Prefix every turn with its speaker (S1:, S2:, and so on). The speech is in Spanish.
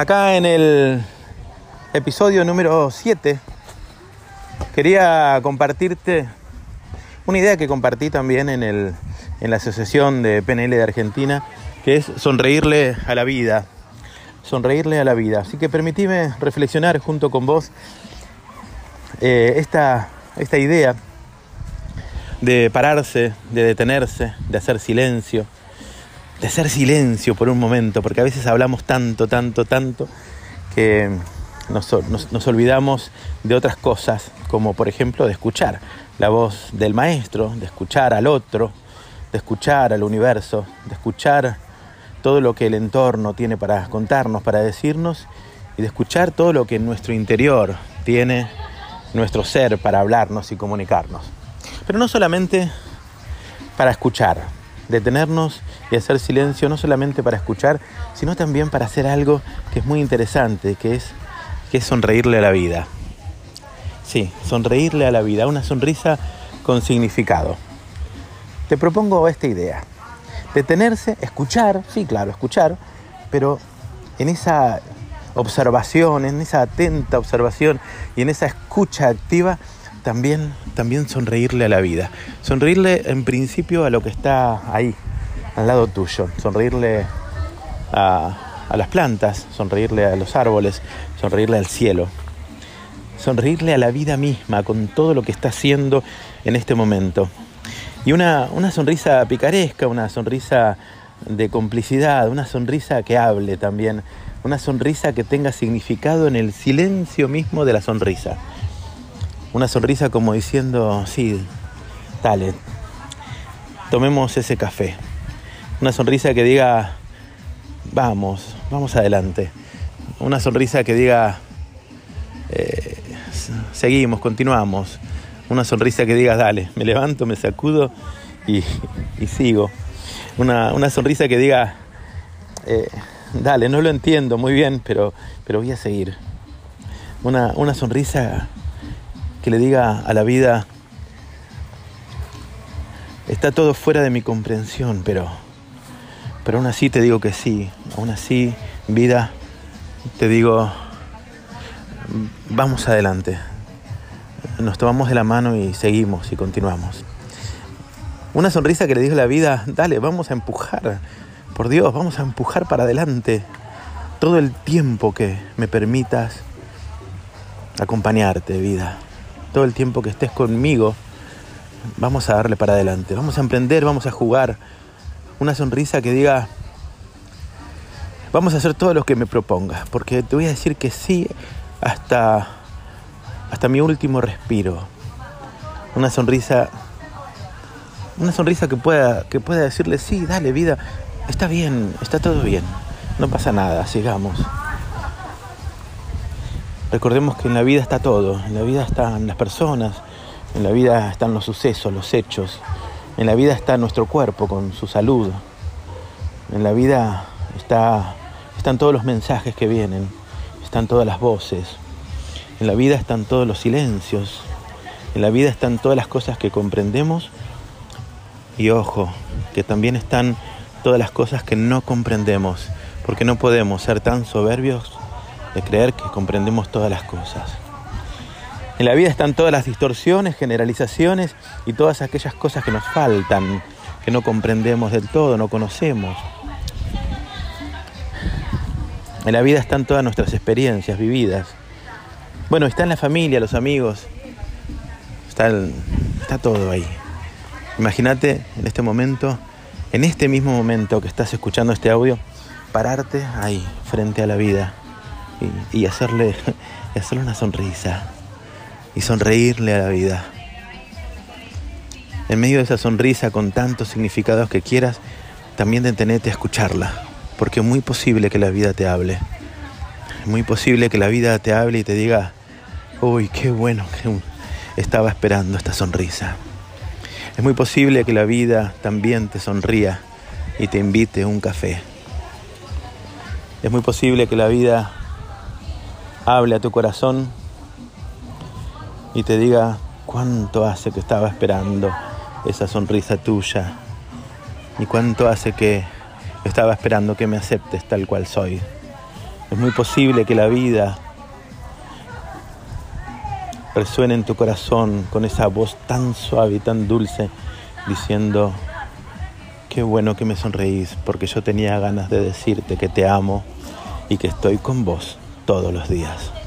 S1: Acá en el episodio número 7 quería compartirte una idea que compartí también en, el, en la Asociación de PNL de Argentina, que es sonreírle a la vida. Sonreírle a la vida. Así que permitime reflexionar junto con vos eh, esta, esta idea de pararse, de detenerse, de hacer silencio, de hacer silencio por un momento, porque a veces hablamos tanto, tanto, tanto, que nos, olvidamos de otras cosas, como por ejemplo de escuchar la voz del maestro, de escuchar al otro, de escuchar al universo, de escuchar todo lo que el entorno tiene para contarnos, para decirnos, y de escuchar todo lo que en nuestro interior tiene nuestro ser para hablarnos y comunicarnos. Pero no solamente para escuchar, detenernos y hacer silencio, no solamente para escuchar, sino también para hacer algo que es muy interesante, que es, que es sonreírle a la vida. Sí, sonreírle a la vida, una sonrisa con significado. Te propongo esta idea. Detenerse, escuchar, sí, claro, escuchar, pero en esa observación, en esa atenta observación y en esa escucha activa, también, también sonreírle a la vida. Sonreírle en principio a lo que está ahí, al lado tuyo. Sonreírle a, las plantas, sonreírle a los árboles, sonreírle al cielo. Sonreírle a la vida misma con todo lo que está haciendo en este momento. Y una, una sonrisa picaresca, una sonrisa de complicidad, una sonrisa que hable también, una sonrisa que tenga significado en el silencio mismo de la sonrisa. Una sonrisa como diciendo, sí, dale, tomemos ese café. Una sonrisa que diga, vamos, vamos adelante. Una sonrisa que diga, eh, seguimos, continuamos. Una sonrisa que diga, dale, me levanto, me sacudo y, sigo. Una, una, sonrisa que diga, eh, dale, no lo entiendo muy bien, pero, pero voy a seguir. Una, una sonrisa que le diga a la vida, está todo fuera de mi comprensión, pero, pero aún así te digo que sí, aún así, vida, te digo, vamos adelante, nos tomamos de la mano y seguimos y continuamos. Una sonrisa que le digo a la vida, dale, vamos a empujar, por Dios, vamos a empujar para adelante todo el tiempo que me permitas acompañarte, vida todo el tiempo que estés conmigo, vamos a darle para adelante, vamos a emprender, vamos a jugar. Una sonrisa que diga, vamos a hacer todo lo que me propongas, porque te voy a decir que sí hasta, hasta mi último respiro. Una sonrisa, una sonrisa que pueda, que pueda decirle, sí, dale vida, está bien, está todo bien, no pasa nada, sigamos. Recordemos que en la vida está todo, en la vida están las personas, en la vida están los sucesos, los hechos, en la vida está nuestro cuerpo con su salud, en la vida está, están todos los mensajes que vienen, están todas las voces, en la vida están todos los silencios, en la vida están todas las cosas que comprendemos. Y ojo, que también están todas las cosas que no comprendemos, porque no podemos ser tan soberbios de creer que comprendemos todas las cosas. En la vida están todas las distorsiones, generalizaciones y todas aquellas cosas que nos faltan, que no comprendemos del todo, no conocemos. En la vida están todas nuestras experiencias vividas. Bueno, está en la familia, los amigos, está, está todo ahí. Imagínate en este momento, en este mismo momento que estás escuchando este audio, pararte ahí, frente a la vida y, hacerle, hacerle una sonrisa y sonreírle a la vida. En medio de esa sonrisa con tantos significados que quieras, también detenete a escucharla, porque es muy posible que la vida te hable. Es muy posible que la vida te hable y te diga, uy, qué bueno que estaba esperando esta sonrisa. Es muy posible que la vida también te sonría y te invite a un café. Es muy posible que la vida hable a tu corazón y te diga cuánto hace que estaba esperando esa sonrisa tuya y cuánto hace que estaba esperando que me aceptes tal cual soy. Es muy posible que la vida resuene en tu corazón con esa voz tan suave y tan dulce diciendo, qué bueno que me sonreís porque yo tenía ganas de decirte que te amo y que estoy con vos todos los días.